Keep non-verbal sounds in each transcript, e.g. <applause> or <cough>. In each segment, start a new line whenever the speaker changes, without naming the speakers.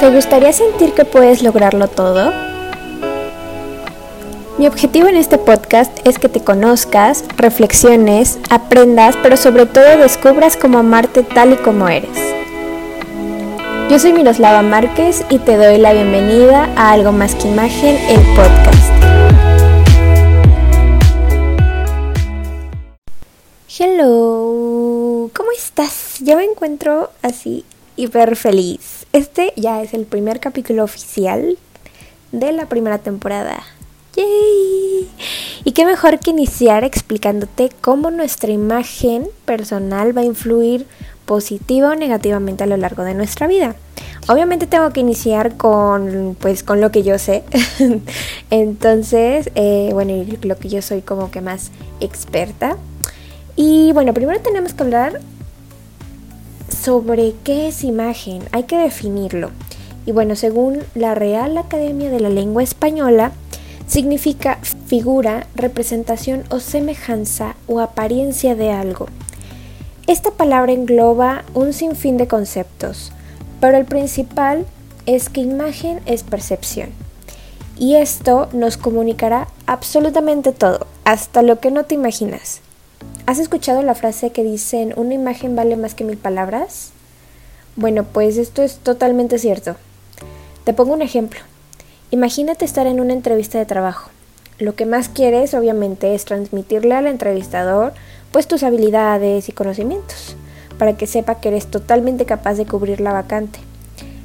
¿Te gustaría sentir que puedes lograrlo todo? Mi objetivo en este podcast es que te conozcas, reflexiones, aprendas, pero sobre todo descubras cómo amarte tal y como eres. Yo soy Miroslava Márquez y te doy la bienvenida a Algo Más que Imagen, el podcast. Hello, ¿cómo estás? Yo me encuentro así hiper feliz este ya es el primer capítulo oficial de la primera temporada. ¡Yay! Y qué mejor que iniciar explicándote cómo nuestra imagen personal va a influir positiva o negativamente a lo largo de nuestra vida. Obviamente tengo que iniciar con pues con lo que yo sé. <laughs> Entonces, eh, bueno, lo que yo soy como que más experta. Y bueno, primero tenemos que hablar sobre qué es imagen, hay que definirlo. Y bueno, según la Real Academia de la Lengua Española, significa figura, representación o semejanza o apariencia de algo. Esta palabra engloba un sinfín de conceptos, pero el principal es que imagen es percepción. Y esto nos comunicará absolutamente todo, hasta lo que no te imaginas. ¿Has escuchado la frase que dicen una imagen vale más que mil palabras? Bueno, pues esto es totalmente cierto. Te pongo un ejemplo. Imagínate estar en una entrevista de trabajo. Lo que más quieres obviamente es transmitirle al entrevistador pues tus habilidades y conocimientos, para que sepa que eres totalmente capaz de cubrir la vacante.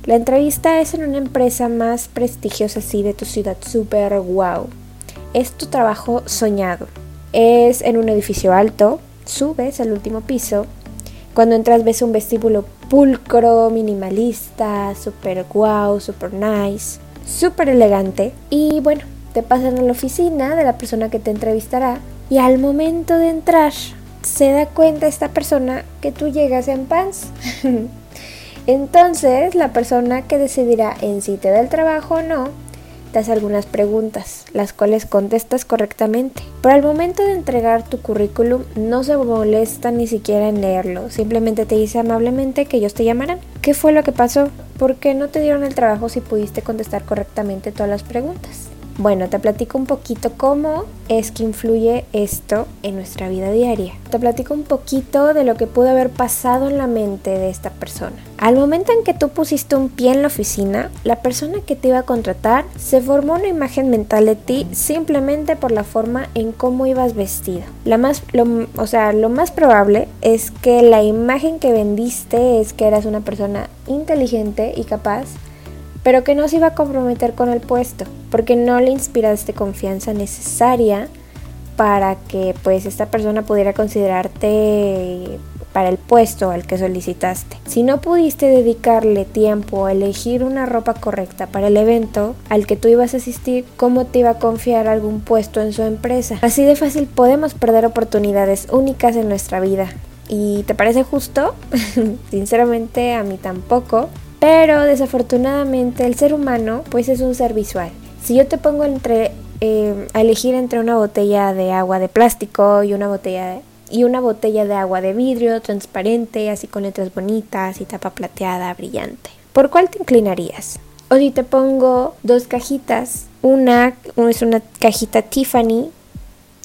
La entrevista es en una empresa más prestigiosa así de tu ciudad, super wow. Es tu trabajo soñado. Es en un edificio alto, subes al último piso. Cuando entras ves un vestíbulo pulcro, minimalista, super wow, super nice, super elegante. Y bueno, te pasan a la oficina de la persona que te entrevistará y al momento de entrar se da cuenta esta persona que tú llegas en pants. <laughs> Entonces la persona que decidirá en si te da el trabajo o no algunas preguntas, las cuales contestas correctamente. Pero al momento de entregar tu currículum no se molesta ni siquiera en leerlo, simplemente te dice amablemente que ellos te llamarán. ¿Qué fue lo que pasó? ¿Por qué no te dieron el trabajo si pudiste contestar correctamente todas las preguntas? Bueno, te platico un poquito cómo es que influye esto en nuestra vida diaria. Te platico un poquito de lo que pudo haber pasado en la mente de esta persona. Al momento en que tú pusiste un pie en la oficina, la persona que te iba a contratar se formó una imagen mental de ti simplemente por la forma en cómo ibas vestido. La más, o sea, lo más probable es que la imagen que vendiste es que eras una persona inteligente y capaz pero que no se iba a comprometer con el puesto, porque no le inspiraste confianza necesaria para que pues esta persona pudiera considerarte para el puesto al que solicitaste. Si no pudiste dedicarle tiempo a elegir una ropa correcta para el evento al que tú ibas a asistir, ¿cómo te iba a confiar algún puesto en su empresa? Así de fácil podemos perder oportunidades únicas en nuestra vida. ¿Y te parece justo? <laughs> Sinceramente a mí tampoco. Pero desafortunadamente el ser humano pues es un ser visual. Si yo te pongo entre, eh, a elegir entre una botella de agua de plástico y una botella de, y una botella de agua de vidrio transparente, así con letras bonitas y tapa plateada brillante, ¿por cuál te inclinarías? O si te pongo dos cajitas, una es una cajita Tiffany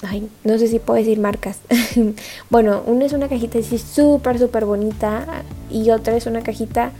Ay, no sé si puedo decir marcas. <laughs> bueno, una es una cajita así súper, súper bonita y otra es una cajita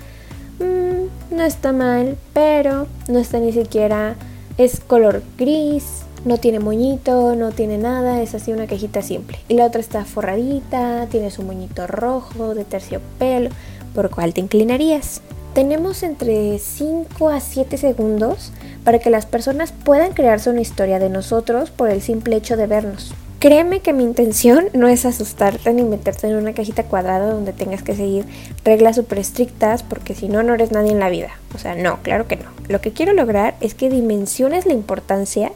Mm, no está mal, pero no está ni siquiera, es color gris, no tiene moñito, no tiene nada, es así una cajita simple. Y la otra está forradita, tiene su moñito rojo de terciopelo, ¿por cuál te inclinarías? Tenemos entre 5 a 7 segundos para que las personas puedan crearse una historia de nosotros por el simple hecho de vernos. Créeme que mi intención no es asustarte ni meterte en una cajita cuadrada donde tengas que seguir reglas súper estrictas porque si no, no eres nadie en la vida. O sea, no, claro que no. Lo que quiero lograr es que dimensiones la importancia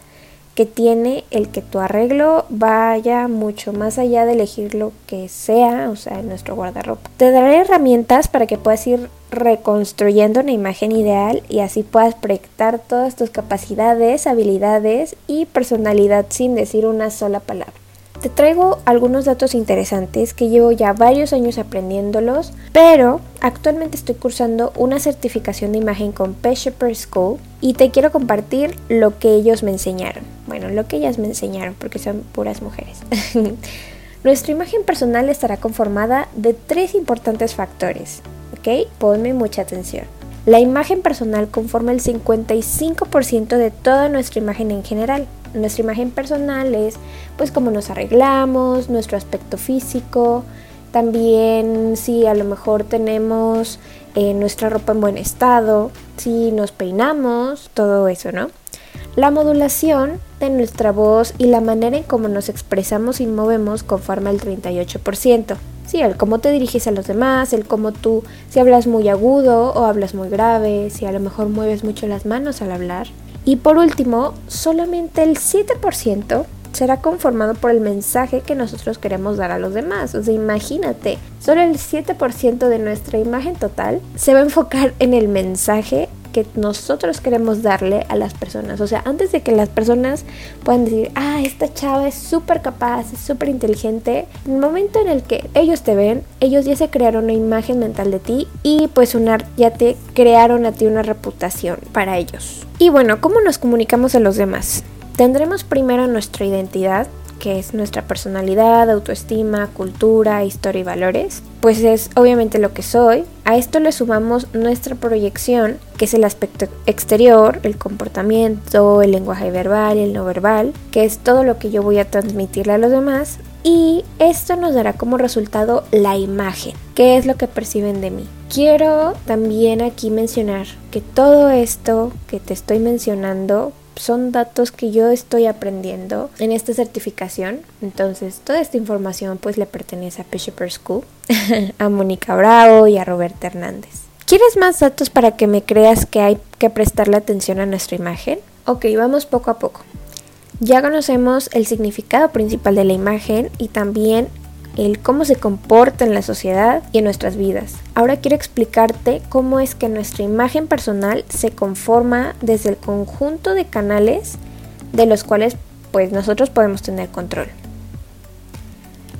que tiene el que tu arreglo vaya mucho más allá de elegir lo que sea, o sea, en nuestro guardarropa. Te daré herramientas para que puedas ir reconstruyendo una imagen ideal y así puedas proyectar todas tus capacidades, habilidades y personalidad sin decir una sola palabra. te traigo algunos datos interesantes que llevo ya varios años aprendiéndolos, pero actualmente estoy cursando una certificación de imagen con Pesheper School y te quiero compartir lo que ellos me enseñaron. Lo que ellas me enseñaron porque son puras mujeres. <laughs> Nuestra imagen personal estará conformada de tres importantes factores, ¿ok? Ponme mucha atención. La imagen personal conforma el 55% de toda nuestra imagen en general. Nuestra imagen personal es pues cómo nos arreglamos, nuestro aspecto físico, también si a lo mejor tenemos eh, nuestra ropa en buen estado, si nos peinamos, todo eso, ¿no? La modulación de nuestra voz y la manera en cómo nos expresamos y movemos conforma el 38%. Sí, el cómo te diriges a los demás, el cómo tú, si hablas muy agudo o hablas muy grave, si a lo mejor mueves mucho las manos al hablar. Y por último, solamente el 7% será conformado por el mensaje que nosotros queremos dar a los demás. O sea, imagínate, solo el 7% de nuestra imagen total se va a enfocar en el mensaje que nosotros queremos darle a las personas. O sea, antes de que las personas puedan decir, ah, esta chava es súper capaz, es súper inteligente, en el momento en el que ellos te ven, ellos ya se crearon una imagen mental de ti y pues una, ya te crearon a ti una reputación para ellos. Y bueno, ¿cómo nos comunicamos a los demás? Tendremos primero nuestra identidad, que es nuestra personalidad, autoestima, cultura, historia y valores, pues es obviamente lo que soy. A esto le sumamos nuestra proyección, que es el aspecto exterior, el comportamiento, el lenguaje verbal y el no verbal, que es todo lo que yo voy a transmitirle a los demás. Y esto nos dará como resultado la imagen, que es lo que perciben de mí. Quiero también aquí mencionar que todo esto que te estoy mencionando son datos que yo estoy aprendiendo en esta certificación. Entonces, toda esta información pues le pertenece a Bishopper School, <laughs> a Mónica Bravo y a Roberta Hernández. ¿Quieres más datos para que me creas que hay que prestarle atención a nuestra imagen? Ok, vamos poco a poco. Ya conocemos el significado principal de la imagen y también el cómo se comporta en la sociedad y en nuestras vidas. Ahora quiero explicarte cómo es que nuestra imagen personal se conforma desde el conjunto de canales de los cuales pues nosotros podemos tener control.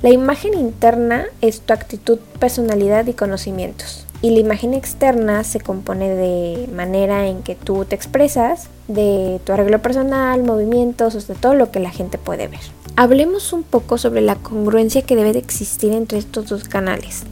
La imagen interna es tu actitud, personalidad y conocimientos. Y la imagen externa se compone de manera en que tú te expresas, de tu arreglo personal, movimientos, o de todo lo que la gente puede ver. Hablemos un poco sobre la congruencia que debe de existir entre estos dos canales.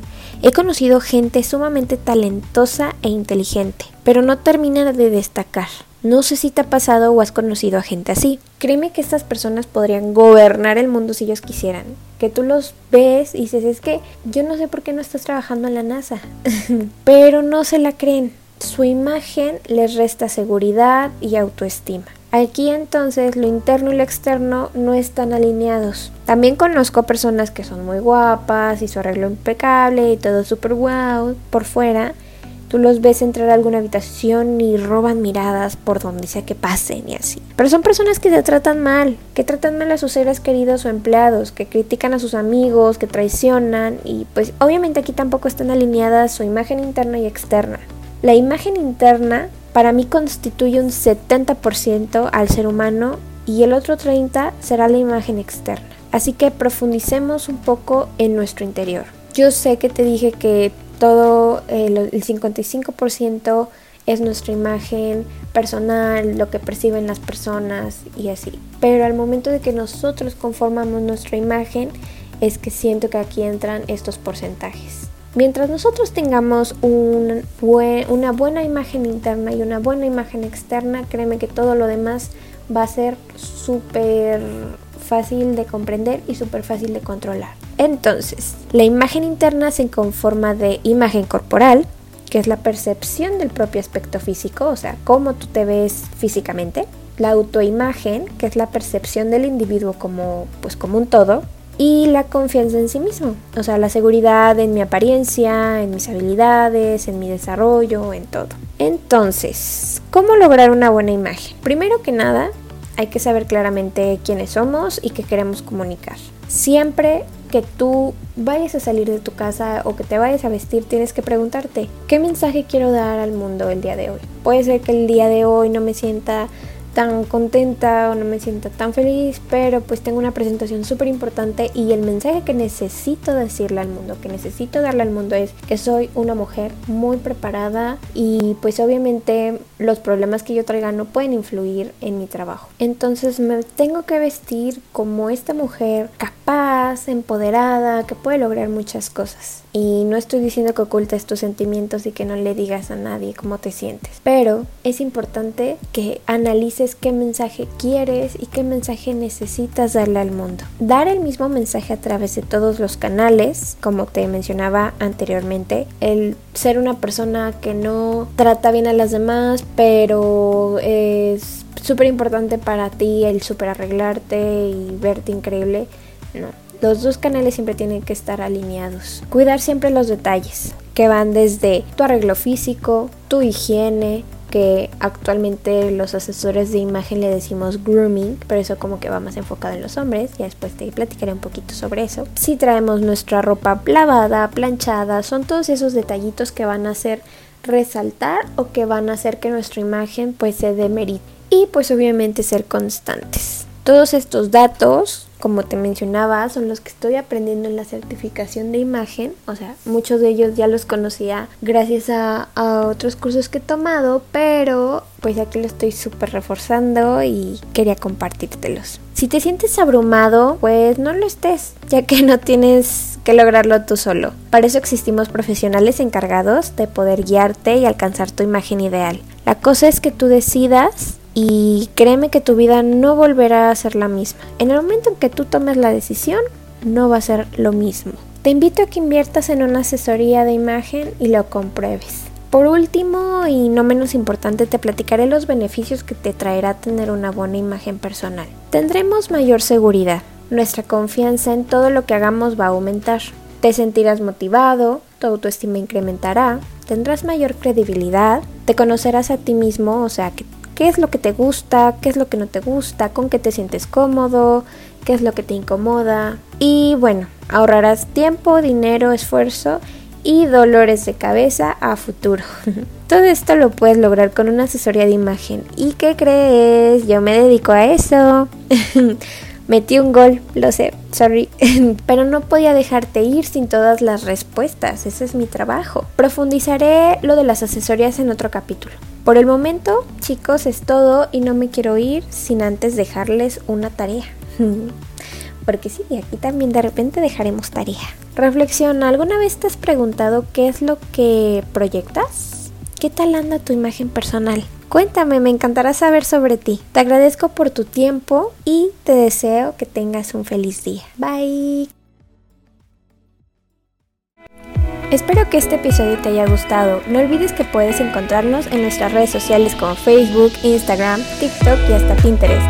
He conocido gente sumamente talentosa e inteligente, pero no termina de destacar. No sé si te ha pasado o has conocido a gente así. Créeme que estas personas podrían gobernar el mundo si ellos quisieran. Que tú los ves y dices, es que yo no sé por qué no estás trabajando en la NASA. <laughs> pero no se la creen. Su imagen les resta seguridad y autoestima. Aquí entonces lo interno y lo externo no están alineados. También conozco personas que son muy guapas y su arreglo impecable y todo súper wow por fuera. Tú los ves entrar a alguna habitación y roban miradas por donde sea que pasen y así. Pero son personas que se tratan mal, que tratan mal a sus seres queridos o empleados, que critican a sus amigos, que traicionan y pues obviamente aquí tampoco están alineadas su imagen interna y externa. La imagen interna para mí constituye un 70% al ser humano y el otro 30% será la imagen externa. Así que profundicemos un poco en nuestro interior. Yo sé que te dije que todo el, el 55% es nuestra imagen personal, lo que perciben las personas y así. Pero al momento de que nosotros conformamos nuestra imagen, es que siento que aquí entran estos porcentajes. Mientras nosotros tengamos una buena imagen interna y una buena imagen externa, créeme que todo lo demás va a ser súper fácil de comprender y súper fácil de controlar. Entonces, la imagen interna se conforma de imagen corporal, que es la percepción del propio aspecto físico, o sea, cómo tú te ves físicamente. La autoimagen, que es la percepción del individuo como, pues, como un todo, y la confianza en sí mismo, o sea, la seguridad en mi apariencia, en mis habilidades, en mi desarrollo, en todo. Entonces, ¿cómo lograr una buena imagen? Primero que nada, hay que saber claramente quiénes somos y qué queremos comunicar. Siempre que tú vayas a salir de tu casa o que te vayas a vestir, tienes que preguntarte, ¿qué mensaje quiero dar al mundo el día de hoy? Puede ser que el día de hoy no me sienta tan contenta o no me siento tan feliz, pero pues tengo una presentación súper importante y el mensaje que necesito decirle al mundo, que necesito darle al mundo es que soy una mujer muy preparada y pues obviamente los problemas que yo traiga no pueden influir en mi trabajo. Entonces me tengo que vestir como esta mujer capaz, empoderada, que puede lograr muchas cosas. Y no estoy diciendo que ocultes tus sentimientos y que no le digas a nadie cómo te sientes, pero es importante que analices qué mensaje quieres y qué mensaje necesitas darle al mundo. Dar el mismo mensaje a través de todos los canales, como te mencionaba anteriormente, el ser una persona que no trata bien a las demás, pero es súper importante para ti el super arreglarte y verte increíble. No, los dos canales siempre tienen que estar alineados. Cuidar siempre los detalles, que van desde tu arreglo físico, tu higiene, que actualmente los asesores de imagen le decimos grooming, pero eso como que va más enfocado en los hombres, ya después te platicaré un poquito sobre eso. Si traemos nuestra ropa lavada, planchada, son todos esos detallitos que van a hacer resaltar o que van a hacer que nuestra imagen pues se demerite. Y pues obviamente ser constantes. Todos estos datos como te mencionaba, son los que estoy aprendiendo en la certificación de imagen. O sea, muchos de ellos ya los conocía gracias a, otros cursos que he tomado, pero pues aquí lo estoy súper reforzando y quería compartírtelos. Si te sientes abrumado, pues no lo estés, ya que no tienes que lograrlo tú solo. Para eso existimos profesionales encargados de poder guiarte y alcanzar tu imagen ideal. La cosa es que tú decidas y créeme que tu vida no volverá a ser la misma. En el momento en que tú tomes la decisión, no va a ser lo mismo. Te invito a que inviertas en una asesoría de imagen y lo compruebes. Por último y no menos importante, te platicaré los beneficios que te traerá tener una buena imagen personal. Tendremos mayor seguridad. Nuestra confianza en todo lo que hagamos va a aumentar. Te sentirás motivado, tu autoestima incrementará, tendrás mayor credibilidad, te conocerás a ti mismo, o sea que qué es lo que te gusta, qué es lo que no te gusta, con qué te sientes cómodo, qué es lo que te incomoda. Y bueno, ahorrarás tiempo, dinero, esfuerzo y dolores de cabeza a futuro. <laughs> Todo esto lo puedes lograr con una asesoría de imagen. ¿Y qué crees? Yo me dedico a eso. <laughs> Metí un gol, lo sé, sorry, <laughs> pero no podía dejarte ir sin todas las respuestas, ese es mi trabajo. Profundizaré lo de las asesorías en otro capítulo. Por el momento, chicos, es todo y no me quiero ir sin antes dejarles una tarea. <laughs> Porque sí, aquí también de repente dejaremos tarea. Reflexiona, ¿alguna vez te has preguntado qué es lo que proyectas? ¿Qué tal anda tu imagen personal? Cuéntame, me encantará saber sobre ti. Te agradezco por tu tiempo y te deseo que tengas un feliz día. Bye. Espero que este episodio te haya gustado. No olvides que puedes encontrarnos en nuestras redes sociales como Facebook, Instagram, TikTok y hasta Pinterest.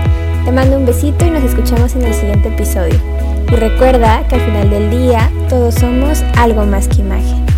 Te mando un besito y nos escuchamos en el siguiente episodio. Y recuerda que al final del día todos somos algo más que imagen.